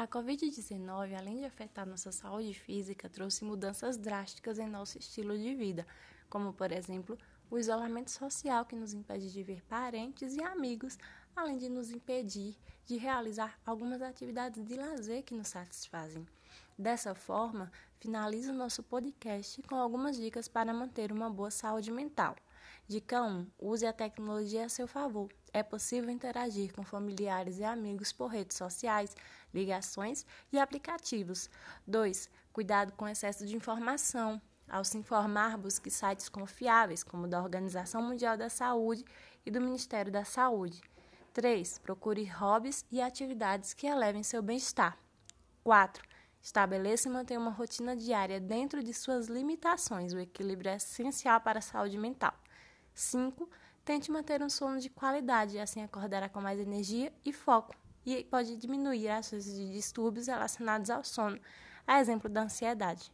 A Covid-19, além de afetar nossa saúde física, trouxe mudanças drásticas em nosso estilo de vida, como, por exemplo, o isolamento social que nos impede de ver parentes e amigos, além de nos impedir de realizar algumas atividades de lazer que nos satisfazem. Dessa forma, finalizo nosso podcast com algumas dicas para manter uma boa saúde mental. Dica 1. Use a tecnologia a seu favor. É possível interagir com familiares e amigos por redes sociais, ligações e aplicativos. 2. Cuidado com excesso de informação. Ao se informar, busque sites confiáveis, como da Organização Mundial da Saúde e do Ministério da Saúde. 3. Procure hobbies e atividades que elevem seu bem-estar. 4. Estabeleça e mantenha uma rotina diária dentro de suas limitações. O equilíbrio é essencial para a saúde mental. 5. Tente manter um sono de qualidade, assim acordará com mais energia e foco, e pode diminuir as chances de distúrbios relacionados ao sono, a exemplo da ansiedade.